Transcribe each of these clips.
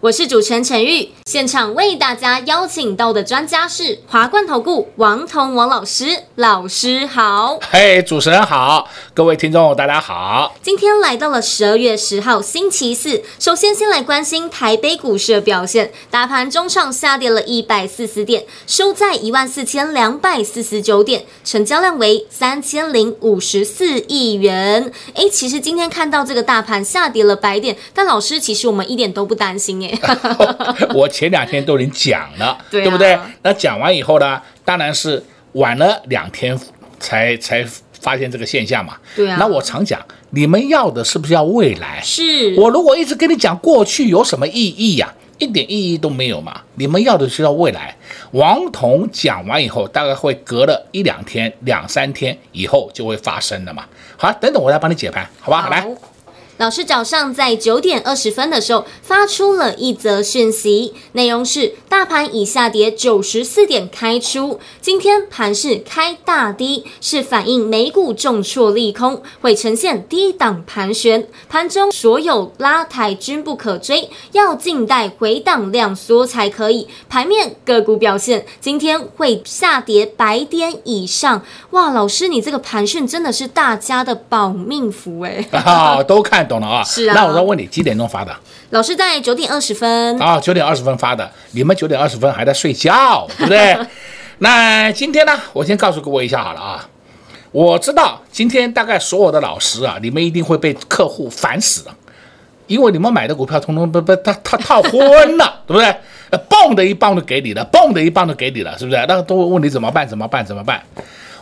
我是主持人陈玉，现场为大家邀请到的专家是华冠投顾王彤王老师，老师好。嘿，主持人好，各位听众大家好。今天来到了十二月十号星期四，首先先来关心台北股市的表现，大盘中上下跌了一百四十点，收在一万四千两百四十九点，成交量为三千零五十四亿元。哎，其实今天看到这个大盘下跌了百点，但老师其实我们一点都不担心耶。我前两天都已经讲了，对，啊、对不对？那讲完以后呢，当然是晚了两天才才发现这个现象嘛。对啊。那我常讲，你们要的是不是要未来？是。我如果一直跟你讲过去有什么意义呀、啊？一点意义都没有嘛。你们要的是要未来。王彤讲完以后，大概会隔了一两天、两三天以后就会发生的嘛。好，等等我来帮你解盘，好吧？好来。老师早上在九点二十分的时候发出了一则讯息，内容是大盘已下跌九十四点开出，今天盘势开大低，是反映美股重挫利空，会呈现低档盘旋，盘中所有拉抬均不可追，要静待回档量缩才可以。盘面个股表现，今天会下跌百点以上。哇，老师你这个盘讯真的是大家的保命符哎、啊，都看。懂了啊，是啊。那我再问你，几点钟发的？老师在九点二十分啊，九点二十分发的。你们九点二十分还在睡觉，对不对？那今天呢，我先告诉各位一下好了啊。我知道今天大概所有的老师啊，你们一定会被客户烦死了，因为你们买的股票通通被被他他套昏了，对不对？蹦的一棒都给你了，蹦的一棒都给你了，是不是？那都会问你怎么办？怎么办？怎么办？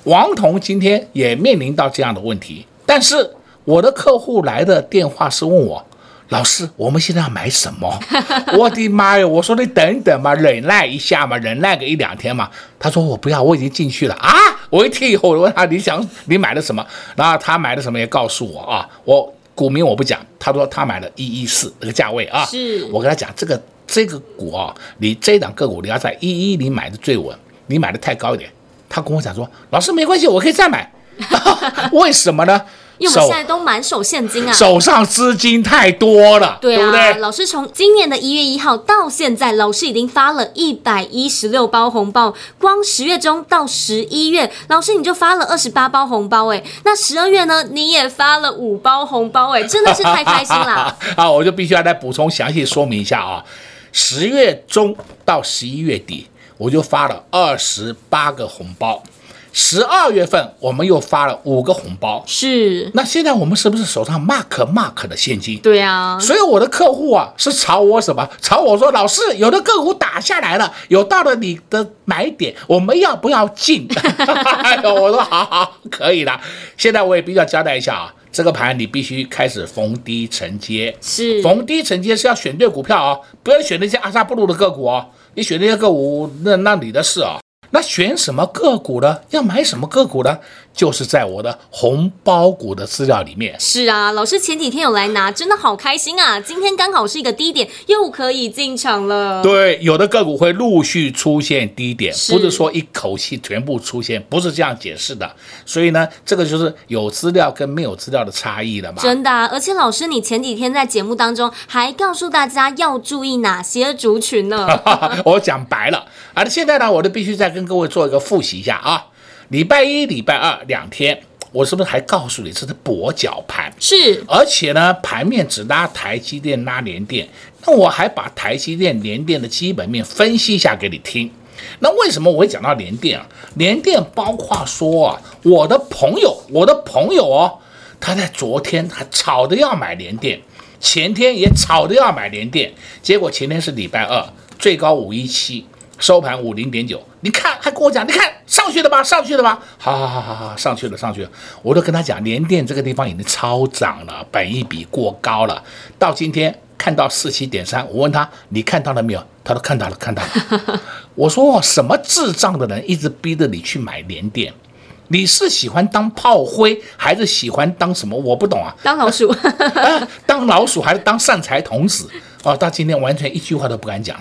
王彤今天也面临到这样的问题，但是。我的客户来的电话是问我，老师，我们现在要买什么？我的妈呀！我说你等等嘛，忍耐一下嘛，忍耐个一两天嘛。他说我不要，我已经进去了啊！我一听以后，我问他你想你买的什么？然后他买的什么也告诉我啊。我股民我不讲，他说他买了一一四那个价位啊。是我跟他讲这个这个股啊，你这档个股你要在一一零买的最稳，你买的太高一点。他跟我讲说，老师没关系，我可以再买。为什么呢？因为我们现在都满手现金啊，手上资金太多了，对啊，对不对？老师从今年的一月一号到现在，老师已经发了一百一十六包红包，光十月中到十一月，老师你就发了二十八包红包，哎，那十二月呢，你也发了五包红包，哎，真的是太开心了。啊，我就必须要再补充详细说明一下啊，十月中到十一月底，我就发了二十八个红包。十二月份我们又发了五个红包，是。那现在我们是不是手上 mark mark 的现金？对啊。所以我的客户啊是朝我什么？朝我说，老师，有的个股打下来了，有到了你的买点，我们要不要进？哎呦，我说好好，可以的。现在我也必须要交代一下啊，这个盘你必须开始逢低承接，是。逢低承接是要选对股票啊，不要选那些阿萨布鲁的个股哦。你选那些个股，那那你的事啊。那选什么个股呢？要买什么个股呢？就是在我的红包股的资料里面。是啊，老师前几天有来拿，真的好开心啊！今天刚好是一个低点，又可以进场了。对，有的个股会陆续出现低点，是不是说一口气全部出现，不是这样解释的。所以呢，这个就是有资料跟没有资料的差异了嘛。真的啊，而且老师，你前几天在节目当中还告诉大家要注意哪些族群呢？我讲白了，而，现在呢，我都必须再跟各位做一个复习一下啊。礼拜一、礼拜二两天，我是不是还告诉你这是跛脚盘？是，而且呢，盘面只拉台积电、拉联电。那我还把台积电、联电的基本面分析一下给你听。那为什么我会讲到联电啊？联电包括说啊，我的朋友，我的朋友哦，他在昨天还吵着要买联电，前天也吵着要买联电，结果前天是礼拜二，最高五一七。收盘五零点九，你看还跟我讲，你看上去了吧，上去了吧，好好好好好，上去了上去了，我都跟他讲，联电这个地方已经超涨了，本益比过高了，到今天看到四七点三，我问他你看到了没有？他都看到了，看到了。我说什么智障的人一直逼着你去买联电？你是喜欢当炮灰，还是喜欢当什么？我不懂啊。当老鼠？啊，当老鼠还是当善财童子？哦，到今天完全一句话都不敢讲。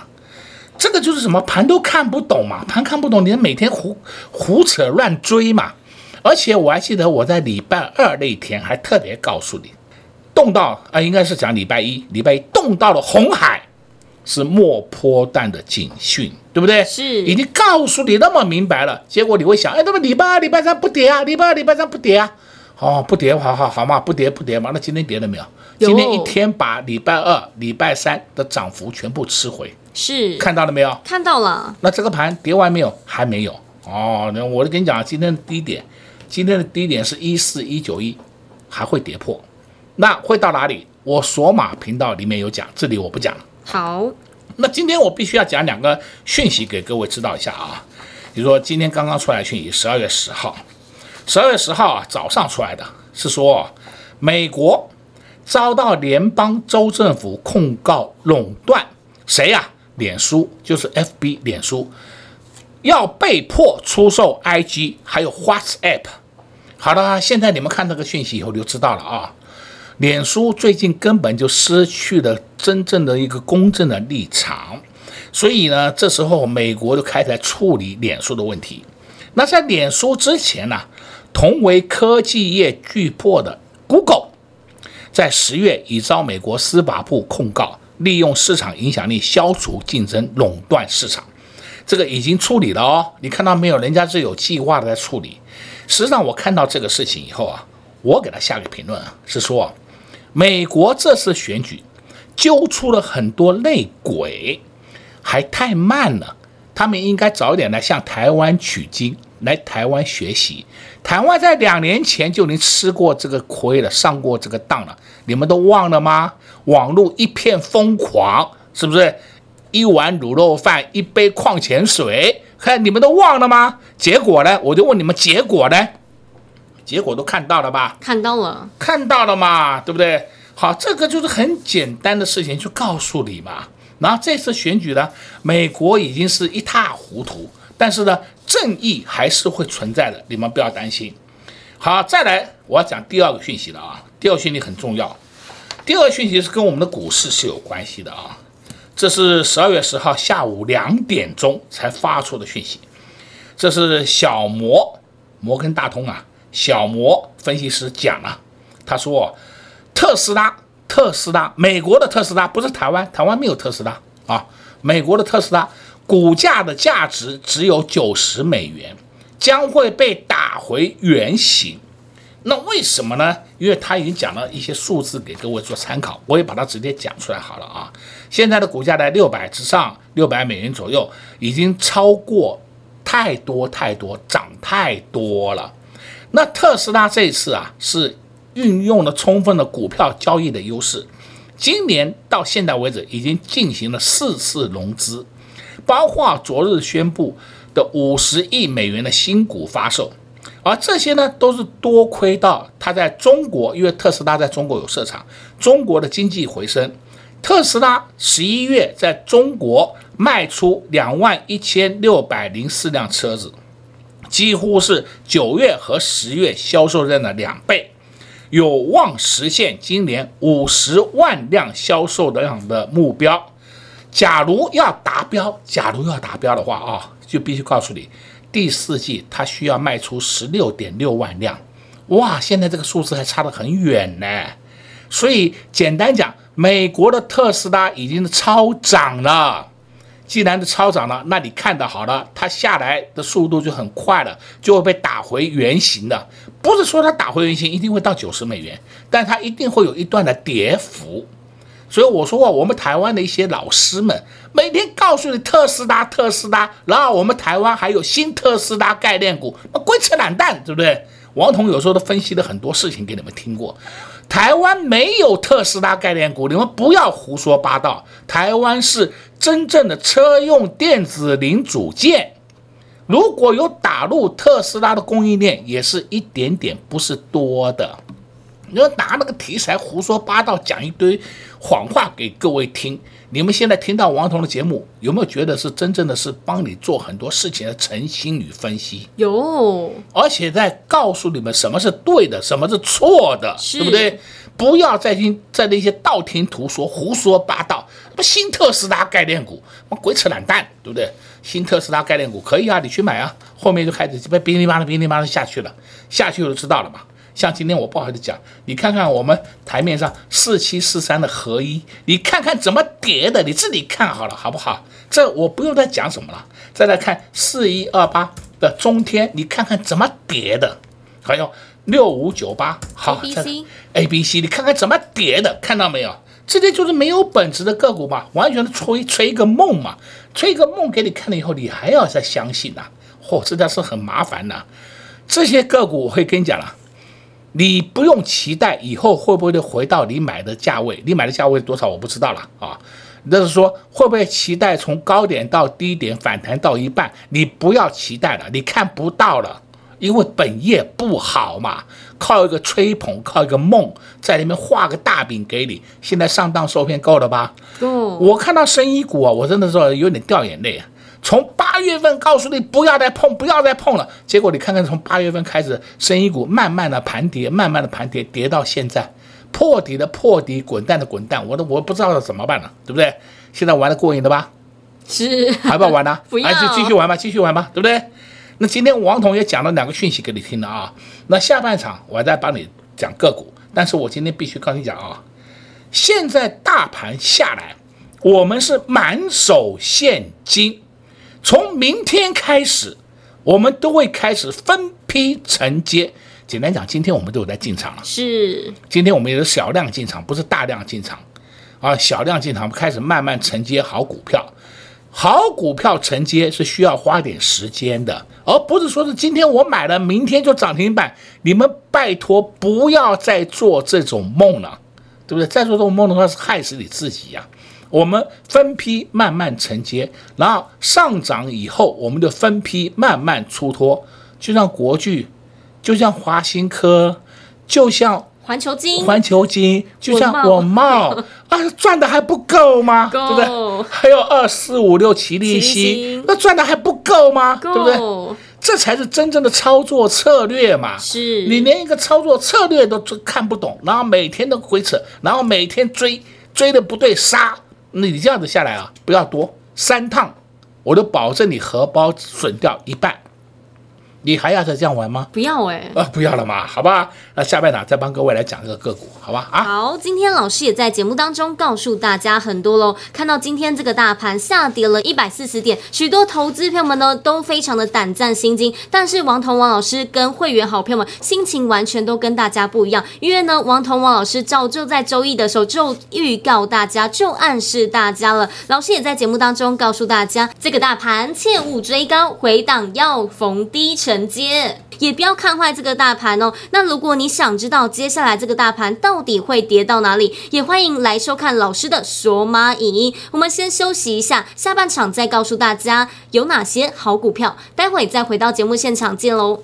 这个就是什么盘都看不懂嘛，盘看不懂，你每天胡胡扯乱追嘛。而且我还记得我在礼拜二那天还特别告诉你，动到啊、呃，应该是讲礼拜一，礼拜一动到了红海。是末波段的警讯，对不对？是，已经告诉你那么明白了，结果你会想，哎，那么礼拜二、礼拜三不跌啊？礼拜二、礼拜三不跌啊？哦，不跌，好好好嘛，不跌不跌嘛。那今天跌了没？有今天一天把礼拜二、礼拜三的涨幅全部吃回，是看到了没有？看到了。那这个盘跌完没有？还没有。哦，那我就跟你讲，今天的低点，今天的低点是一四一九一，还会跌破，那会到哪里？我索马频道里面有讲，这里我不讲了。好，那今天我必须要讲两个讯息给各位知道一下啊。比如说今天刚刚出来讯息，十二月十号，十二月十号啊早上出来的是说，美国遭到联邦州政府控告垄断，谁呀？脸书就是 FB，脸书要被迫出售 IG 还有 WhatsApp。好了，现在你们看这个讯息以后就知道了啊。脸书最近根本就失去了真正的一个公正的立场，所以呢，这时候美国就开始来处理脸书的问题。那在脸书之前呢，同为科技业巨擘的 Google，在十月已遭美国司法部控告，利用市场影响力消除竞争、垄断市场。这个已经处理了哦，你看到没有？人家是有计划的在处理。实际上，我看到这个事情以后啊，我给他下个评论啊，是说。美国这次选举揪出了很多内鬼，还太慢了。他们应该早一点来向台湾取经，来台湾学习。台湾在两年前就已经吃过这个亏了，上过这个当了。你们都忘了吗？网络一片疯狂，是不是？一碗卤肉饭，一杯矿泉水，看你们都忘了吗？结果呢？我就问你们，结果呢？结果都看到了吧？看到了，看到了嘛，对不对？好，这个就是很简单的事情，就告诉你嘛。然后这次选举呢，美国已经是一塌糊涂，但是呢，正义还是会存在的，你们不要担心。好，再来，我要讲第二个讯息了啊。第二个讯息很重要，第二个讯息是跟我们的股市是有关系的啊。这是十二月十号下午两点钟才发出的讯息，这是小摩摩根大通啊。小摩分析师讲了，他说：“特斯拉，特斯拉，美国的特斯拉不是台湾，台湾没有特斯拉啊。美国的特斯拉股价的价值只有九十美元，将会被打回原形。那为什么呢？因为他已经讲了一些数字给各位做参考，我也把它直接讲出来好了啊。现在的股价在六百之上，六百美元左右，已经超过太多太多，涨太多了。”那特斯拉这一次啊，是运用了充分的股票交易的优势，今年到现在为止已经进行了四次融资，包括昨日宣布的五十亿美元的新股发售，而这些呢都是多亏到他在中国，因为特斯拉在中国有设厂，中国的经济回升，特斯拉十一月在中国卖出两万一千六百零四辆车子。几乎是九月和十月销售量的两倍，有望实现今年五十万辆销售量的目标。假如要达标，假如要达标的话啊，就必须告诉你，第四季它需要卖出十六点六万辆。哇，现在这个数字还差得很远呢。所以简单讲，美国的特斯拉已经是超涨了。既然是超涨了，那你看的好了，它下来的速度就很快了，就会被打回原形的。不是说它打回原形一定会到九十美元，但它一定会有一段的跌幅。所以我说过，我们台湾的一些老师们每天告诉你特斯拉，特斯拉，然后我们台湾还有新特斯拉概念股，那鬼扯懒蛋，对不对？王彤有时候都分析了很多事情给你们听过。台湾没有特斯拉概念股，你们不要胡说八道。台湾是真正的车用电子零组件，如果有打入特斯拉的供应链，也是一点点，不是多的。你要拿那个题材胡说八道讲一堆，谎话给各位听。你们现在听到王彤的节目，有没有觉得是真正的是帮你做很多事情的诚心与分析？有，而且在告诉你们什么是对的，什么是错的，对不对？不要再听在那些道听途说、胡说八道。什么，新特斯拉概念股，鬼扯懒蛋，对不对？新特斯拉概念股可以啊，你去买啊。后面就开始被哔哩吧啦、哔哩吧啦下去了，下去就知道了嘛。像今天我不好意思讲，你看看我们台面上四七四三的合一，你看看怎么叠的，你自己看好了好不好？这我不用再讲什么了。再来看四一二八的中天，你看看怎么叠的，还有六五九八，好，A B C A B C，你看看怎么叠的，看到没有？这些就是没有本质的个股嘛，完全的吹吹一个梦嘛，吹一个梦给你看了以后，你还要再相信呐、啊？嚯、哦，这叫是很麻烦呐、啊。这些个股我会跟你讲了。你不用期待以后会不会回到你买的价位，你买的价位多少我不知道了啊。那是说会不会期待从高点到低点反弹到一半？你不要期待了，你看不到了，因为本业不好嘛。靠一个吹捧，靠一个梦，在里面画个大饼给你。现在上当受骗够了吧？够。我看到生医股啊，我真的是有点掉眼泪啊。从八月份告诉你不要再碰，不要再碰了，结果你看看从八月份开始，生意股慢慢的盘跌，慢慢的盘跌，跌到现在破底的破底，滚蛋的滚蛋，我都我不知道怎么办了，对不对？现在玩的过瘾了吧？是，还不要玩呢？不要，还是继续玩吧，继续玩吧，对不对？那今天王彤也讲了两个讯息给你听了啊，那下半场我再帮你讲个股，但是我今天必须跟你讲啊，现在大盘下来，我们是满手现金。从明天开始，我们都会开始分批承接。简单讲，今天我们都有在进场了。是，今天我们也是小量进场，不是大量进场，啊，小量进场，开始慢慢承接好股票。好股票承接是需要花点时间的，而不是说是今天我买了，明天就涨停板。你们拜托不要再做这种梦了，对不对？再做这种梦的话，是害死你自己呀、啊。我们分批慢慢承接，然后上涨以后，我们就分批慢慢出脱。就像国巨，就像华新科，就像环球金，环球金，就像我茂 啊，赚的还不够吗？对不对？还有二四五六齐力新，那赚的还不够吗？对不对？这才是真正的操作策略嘛！是你连一个操作策略都看不懂，然后每天都回扯，然后每天追，追的不对杀。你这样子下来啊，不要多三趟，我都保证你荷包损掉一半。你还要再这样玩吗？不要哎、欸，啊，不要了嘛，好吧。那下半场再帮各位来讲这个个股，好吧？啊，好，今天老师也在节目当中告诉大家很多喽。看到今天这个大盘下跌了一百四十点，许多投资朋友们呢都非常的胆战心惊。但是王彤王老师跟会员好朋友们心情完全都跟大家不一样，因为呢，王彤王老师早就在周一的时候就预告大家，就暗示大家了。老师也在节目当中告诉大家，这个大盘切勿追高，回档要逢低承。承接，也不要看坏这个大盘哦。那如果你想知道接下来这个大盘到底会跌到哪里，也欢迎来收看老师的索马影。我们先休息一下，下半场再告诉大家有哪些好股票。待会再回到节目现场见喽。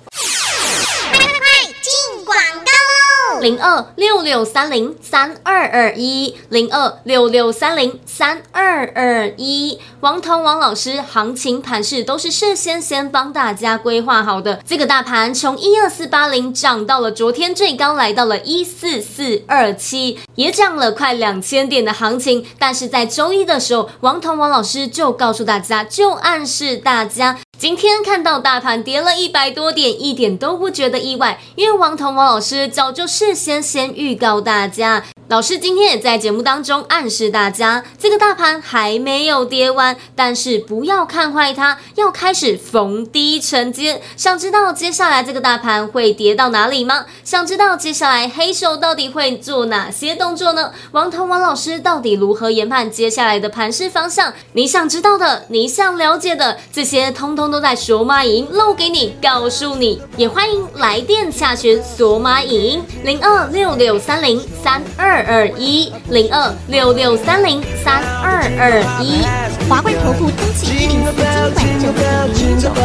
零二六六三零三二二一，零二六六三零三二二一，王彤王老师，行情盘势都是事先先帮大家规划好的。这个大盘从一二四八零涨到了昨天最高来到了一四四二七，也涨了快两千点的行情。但是在周一的时候，王彤王老师就告诉大家，就暗示大家。今天看到大盘跌了一百多点，一点都不觉得意外，因为王彤王老师早就事先先预告大家。老师今天也在节目当中暗示大家，这个大盘还没有跌完，但是不要看坏它，要开始逢低承接。想知道接下来这个大盘会跌到哪里吗？想知道接下来黑手到底会做哪些动作呢？王彤王老师到底如何研判接下来的盘势方向？你想知道的，你想了解的，这些通通都在索马影音露给你，告诉你。也欢迎来电洽询索马影音零二六六三零三二。二二一零二六六三零三二二一，华冠投顾登记一零四经管证字第零九号。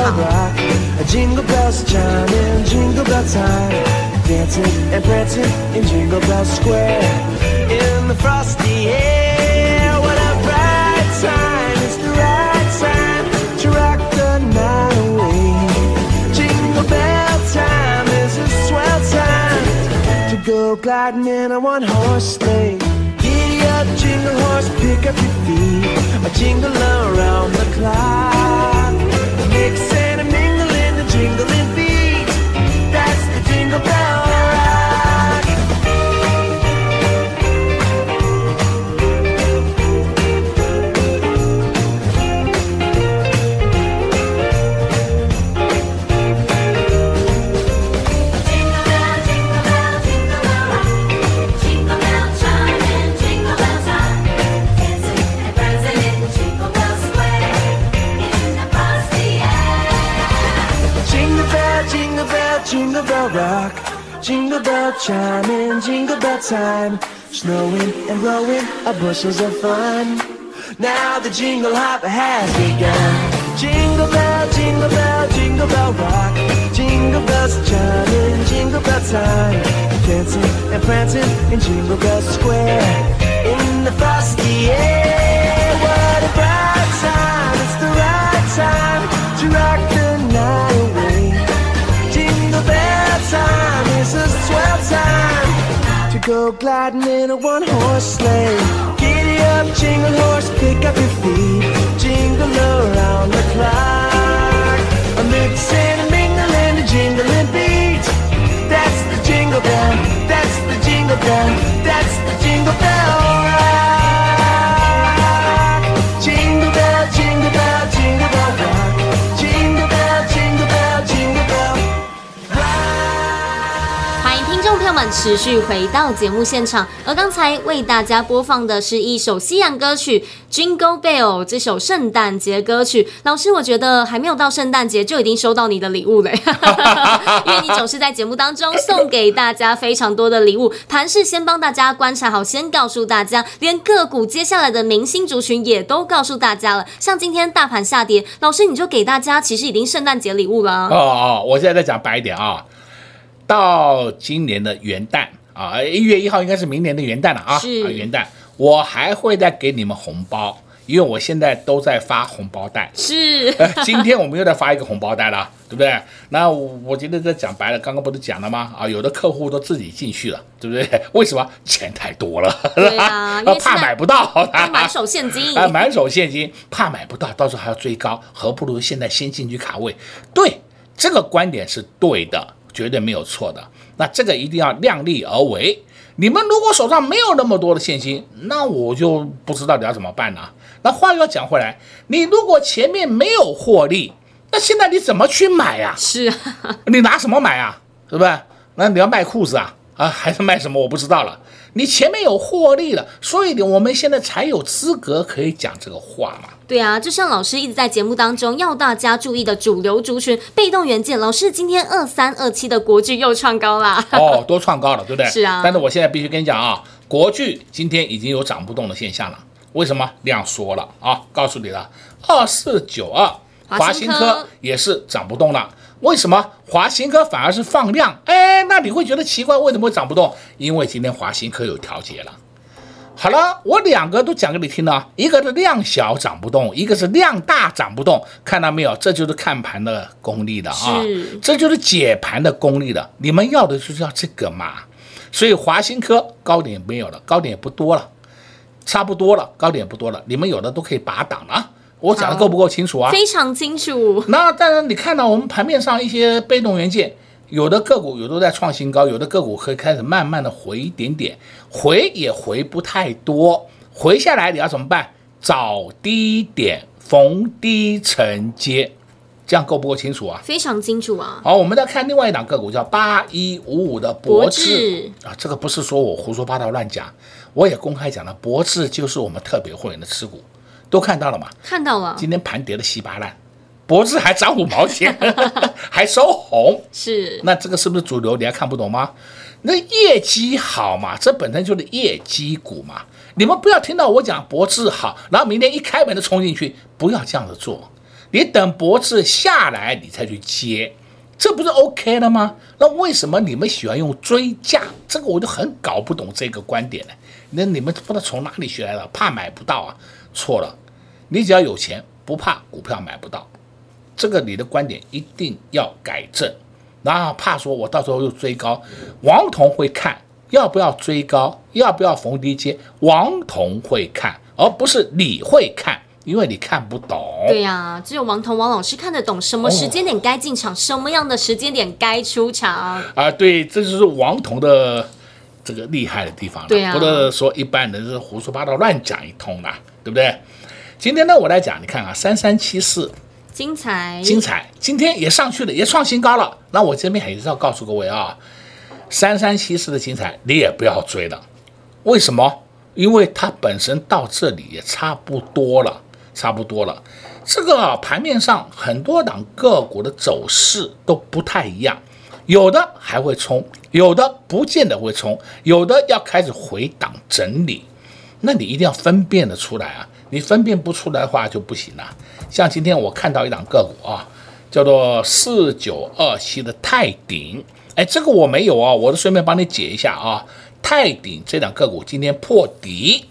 Gliding in a one horse sleigh. Giddy up, jingle horse, pick up your feet. A jingle around the clock. Mix and a mingle in the jingling beat. That's the jingle bell jingle bell, rock. Jingle bell chime in jingle bell time. Snowing and blowing are bushels of fun. Now the jingle hop has begun. Jingle bell, jingle bell, jingle bell rock. Jingle bells chime in jingle bell time. Dancing and prancing in Jingle Bell Square. In the frosty air, go gliding in a one horse sleigh. Giddy up, jingle horse, pick up your feet. Jingle around the clock. A mix and a mingle and a jingling beat. 持续回到节目现场，而刚才为大家播放的是一首西洋歌曲《Jingle Bell》这首圣诞节歌曲。老师，我觉得还没有到圣诞节就已经收到你的礼物了，因为你总是在节目当中送给大家非常多的礼物。盘是先帮大家观察好，先告诉大家，连个股接下来的明星族群也都告诉大家了。像今天大盘下跌，老师你就给大家其实已经圣诞节礼物了。哦哦，我现在再讲白一点啊，到今年的元旦啊，一月一号应该是明年的元旦了啊，是啊元旦，我还会再给你们红包，因为我现在都在发红包袋。是，今天我们又在发一个红包袋了，对不对？那我我觉得这讲白了，刚刚不是讲了吗？啊，有的客户都自己进去了，对不对？为什么？钱太多了，对啊，怕买不到，要满手现金 啊，满手现金，怕买不到，到时候还要追高，何不如现在先进去卡位？对，这个观点是对的，绝对没有错的。那这个一定要量力而为。你们如果手上没有那么多的现金，那我就不知道你要怎么办了。那话又要讲回来，你如果前面没有获利，那现在你怎么去买呀、是啊，你拿什么买啊？是不对？那你要卖裤子啊？啊，还是卖什么？我不知道了。你前面有获利了，所以我们现在才有资格可以讲这个话嘛。对啊，就像老师一直在节目当中要大家注意的主流族群被动元件，老师今天二三二七的国剧又创高啦。哦，都创高了，对不对？是啊。但是我现在必须跟你讲啊，国剧今天已经有涨不动的现象了。为什么？量缩了啊！告诉你了，二四九二，华新科也是涨不动了。为什么华新科反而是放量？哎，那你会觉得奇怪，为什么会涨不动？因为今天华新科有调节了。好了，我两个都讲给你听了，一个是量小涨不动，一个是量大涨不动，看到没有？这就是看盘的功力的啊，这就是解盘的功力的。你们要的就是要这个嘛。所以华新科高点没有了，高点也不多了，差不多了，高点也不多了，你们有的都可以拔档了。我讲的够不够清楚啊？非常清楚。那当然，你看到我们盘面上一些被动元件。有的个股有都在创新高，有的个股可以开始慢慢的回一点点，回也回不太多，回下来你要怎么办？找低点逢低承接，这样够不够清楚啊？非常清楚啊。好，我们再看另外一档个股，叫八一五五的博智，啊，这个不是说我胡说八道乱讲，我也公开讲了，博智就是我们特别会员的持股，都看到了吗？看到了。今天盘跌的稀巴烂。博智还涨五毛钱，还收红，是那这个是不是主流？你还看不懂吗？那业绩好嘛，这本身就是业绩股嘛。你们不要听到我讲博智好，然后明天一开门就冲进去，不要这样子做。你等博智下来，你才去接，这不是 OK 了吗？那为什么你们喜欢用追价？这个我就很搞不懂这个观点了。那你们不知道从哪里学来的？怕买不到啊？错了，你只要有钱，不怕股票买不到。这个你的观点一定要改正。然后怕说我到时候又追高，王彤会看要不要追高，要不要逢低接，王彤会看，而不是你会看。因为你看不懂，对呀、啊，只有王彤王老师看得懂什么时间点该进场，哦、什么样的时间点该出场啊。对，这就是王彤的这个厉害的地方了。对呀、啊，不能说一般人是胡说八道乱讲一通啦，对不对？今天呢，我来讲，你看啊，三三七四，精彩，精彩，今天也上去了，也创新高了。那我这边还是要告诉各位啊，三三七四的精彩，你也不要追了。为什么？因为它本身到这里也差不多了。差不多了，这个盘面上很多档个股的走势都不太一样，有的还会冲，有的不见得会冲，有的要开始回档整理，那你一定要分辨得出来啊！你分辨不出来的话就不行了。像今天我看到一档个股啊，叫做四九二七的泰鼎，哎，这个我没有啊，我就顺便帮你解一下啊。泰鼎这档个股今天破底。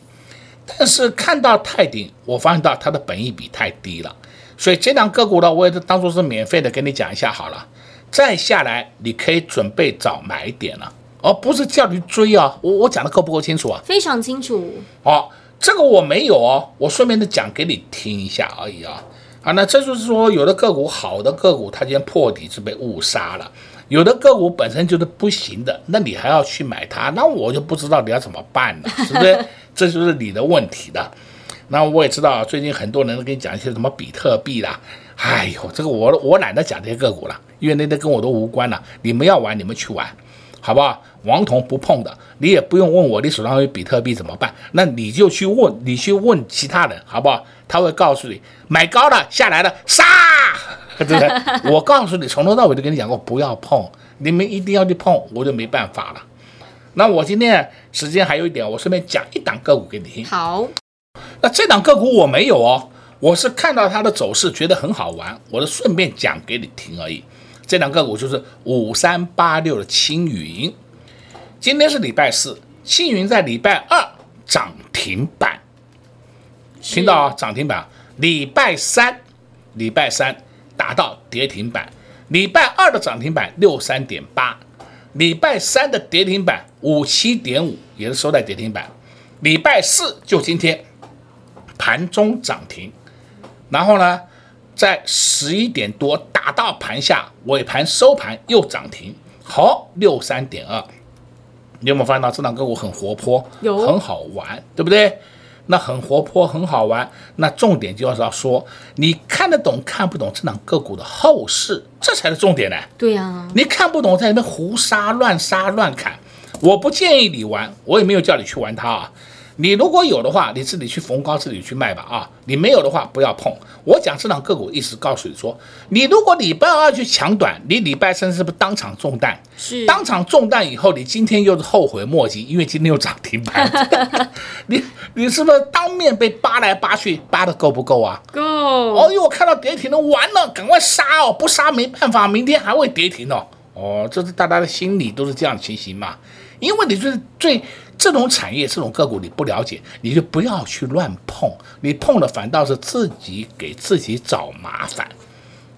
但是看到泰鼎，我发现到它的本益比太低了，所以这档个股呢，我也是当做是免费的跟你讲一下好了。再下来，你可以准备找买点了，而不是叫你追啊。我我讲的够不够清楚啊？非常清楚。哦，这个我没有哦，我顺便的讲给你听一下而已啊。啊，那这就是说，有的个股好的个股，它今天破底是被误杀了；有的个股本身就是不行的，那你还要去买它，那我就不知道你要怎么办了，是不是？这就是你的问题的，那我也知道，最近很多人都跟你讲一些什么比特币啦，哎呦，这个我我懒得讲这些个股了，因为那些跟我都无关了。你们要玩，你们去玩，好不好？王彤不碰的，你也不用问我，你手上有比特币怎么办？那你就去问，你去问其他人，好不好？他会告诉你，买高了下来了杀，对不对？我告诉你，从头到尾都跟你讲过，不要碰，你们一定要去碰，我就没办法了。那我今天时间还有一点，我顺便讲一档个股给你听。好，那这档个股我没有哦，我是看到它的走势觉得很好玩，我就顺便讲给你听而已。这档个股就是五三八六的青云，今天是礼拜四，青云在礼拜二涨停板，听到啊？涨停板。礼拜三，礼拜三达到跌停板，礼拜二的涨停板六三点八。礼拜三的跌停板五七点五，也是收在跌停板。礼拜四就今天盘中涨停，然后呢，在十一点多打到盘下，尾盘收盘又涨停，好，六三点二。你有没有发现到这档个股很活泼，有很好玩，对不对？那很活泼，很好玩。那重点就是要说，你看得懂看不懂这档个股的后市，这才是重点呢。对呀、啊，你看不懂在里面胡杀乱杀乱砍，我不建议你玩，我也没有叫你去玩它啊。你如果有的话，你自己去逢高自己去卖吧啊！你没有的话，不要碰。我讲市场个股，意思告诉你说，你如果礼拜二去抢短，你礼拜三是不是当场中弹？是。当场中弹以后，你今天又是后悔莫及，因为今天又涨停板。你你是不是当面被扒来扒去，扒的够不够啊？够。哦哟，我看到跌停了，完了，赶快杀哦！不杀没办法，明天还会跌停哦。哦，这是大家的心理都是这样的情形嘛？因为你是最。这种产业，这种个股你不了解，你就不要去乱碰。你碰了反倒是自己给自己找麻烦。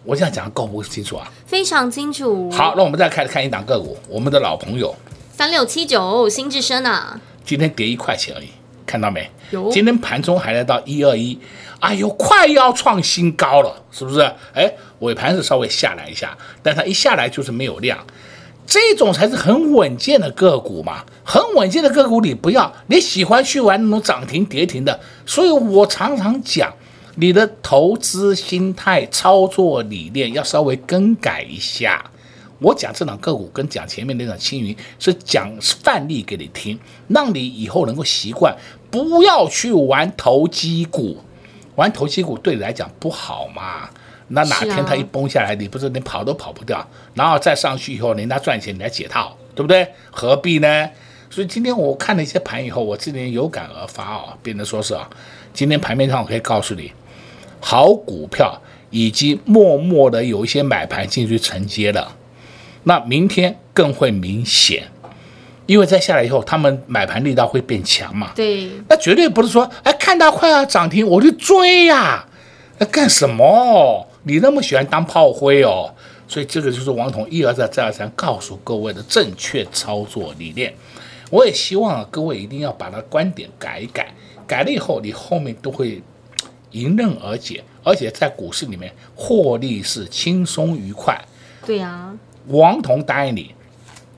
我这样讲够不清楚啊？非常清楚。好，那我们再开始看一档个股，我们的老朋友三六七九新智深啊，今天跌一块钱而已，看到没？有。今天盘中还来到一二一，哎呦，快要创新高了，是不是？哎，尾盘是稍微下来一下，但它一下来就是没有量。这种才是很稳健的个股嘛，很稳健的个股你不要，你喜欢去玩那种涨停跌停的，所以我常常讲，你的投资心态、操作理念要稍微更改一下。我讲这档个股跟讲前面那档青云是讲范例给你听，让你以后能够习惯，不要去玩投机股，玩投机股对你来讲不好嘛。那哪天它一崩下来，你不是连跑都跑不掉，然后再上去以后，人家赚钱，你来解套，对不对？何必呢？所以今天我看了一些盘以后，我今天有感而发啊，变得说是啊，今天盘面上我可以告诉你，好股票已经默默的有一些买盘进去承接了，那明天更会明显，因为再下来以后，他们买盘力道会变强嘛。对，那绝对不是说，哎，看到快要涨停我就追呀、啊，那干什么？你那么喜欢当炮灰哦？所以这个就是王彤一而再再而三告诉各位的正确操作理念。我也希望各位一定要把他观点改一改，改了以后你后面都会迎刃而解，而且在股市里面获利是轻松愉快。对啊，王彤答应你，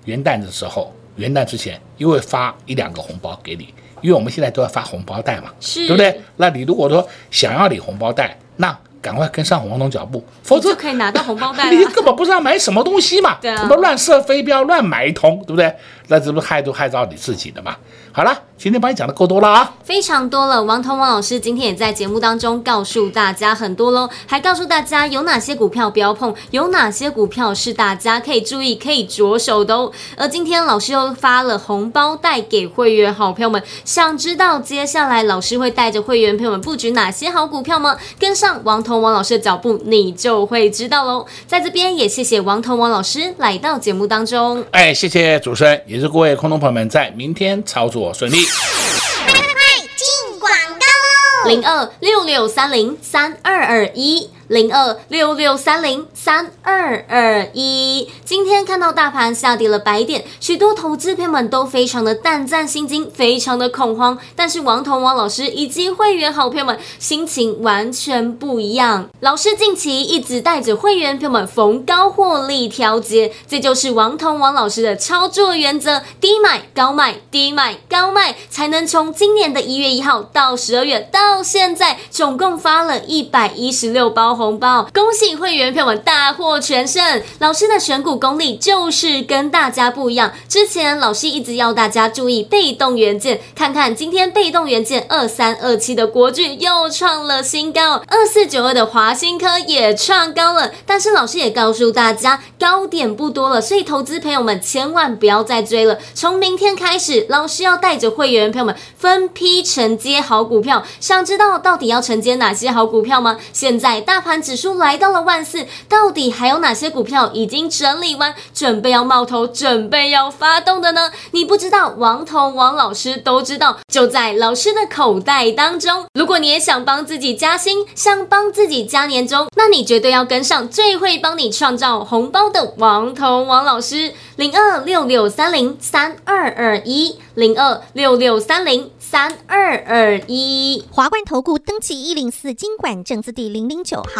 元旦的时候，元旦之前又会发一两个红包给你，因为我们现在都要发红包袋嘛，是对不对？那你如果说想要领红包袋，那赶快跟上黄总脚步，否则就可以拿到红包袋你了。根本不知道买什么东西嘛，对啊什么乱射飞镖、乱买一通，对不对？那这不是害都害到你自己的嘛？好了，今天帮你讲的够多了啊。非常多了，王彤王老师今天也在节目当中告诉大家很多喽，还告诉大家有哪些股票不要碰，有哪些股票是大家可以注意、可以着手的哦。而今天老师又发了红包带给会员好朋友们，想知道接下来老师会带着会员朋友们布局哪些好股票吗？跟上王彤王老师的脚步，你就会知道喽。在这边也谢谢王彤王老师来到节目当中。哎，谢谢主持人，也是各位空头朋友们，在明天操作顺利。快进广告喽！零二六六三零三二二一。零二六六三零三二二一，今天看到大盘下跌了百点，许多投资朋友们都非常的胆战心惊，非常的恐慌。但是王彤王老师以及会员好朋友们心情完全不一样。老师近期一直带着会员朋友们逢高获利调节，这就是王彤王老师的操作原则：低买高卖，低买高卖，才能从今年的一月一号到十二月到现在，总共发了一百一十六包。红包，恭喜会员朋友们大获全胜！老师的选股功力就是跟大家不一样。之前老师一直要大家注意被动元件，看看今天被动元件二三二七的国巨又创了新高，二四九二的华新科也创高了。但是老师也告诉大家，高点不多了，所以投资朋友们千万不要再追了。从明天开始，老师要带着会员朋友们分批承接好股票。想知道到底要承接哪些好股票吗？现在大盘。指数来到了万四，到底还有哪些股票已经整理完，准备要冒头，准备要发动的呢？你不知道，王彤王老师都知道，就在老师的口袋当中。如果你也想帮自己加薪，想帮自己加年终，那你绝对要跟上最会帮你创造红包的王彤王老师，零二六六三零三二二一，零二六六三零三二二一，华冠投顾登记一零四金管证字第零零九号。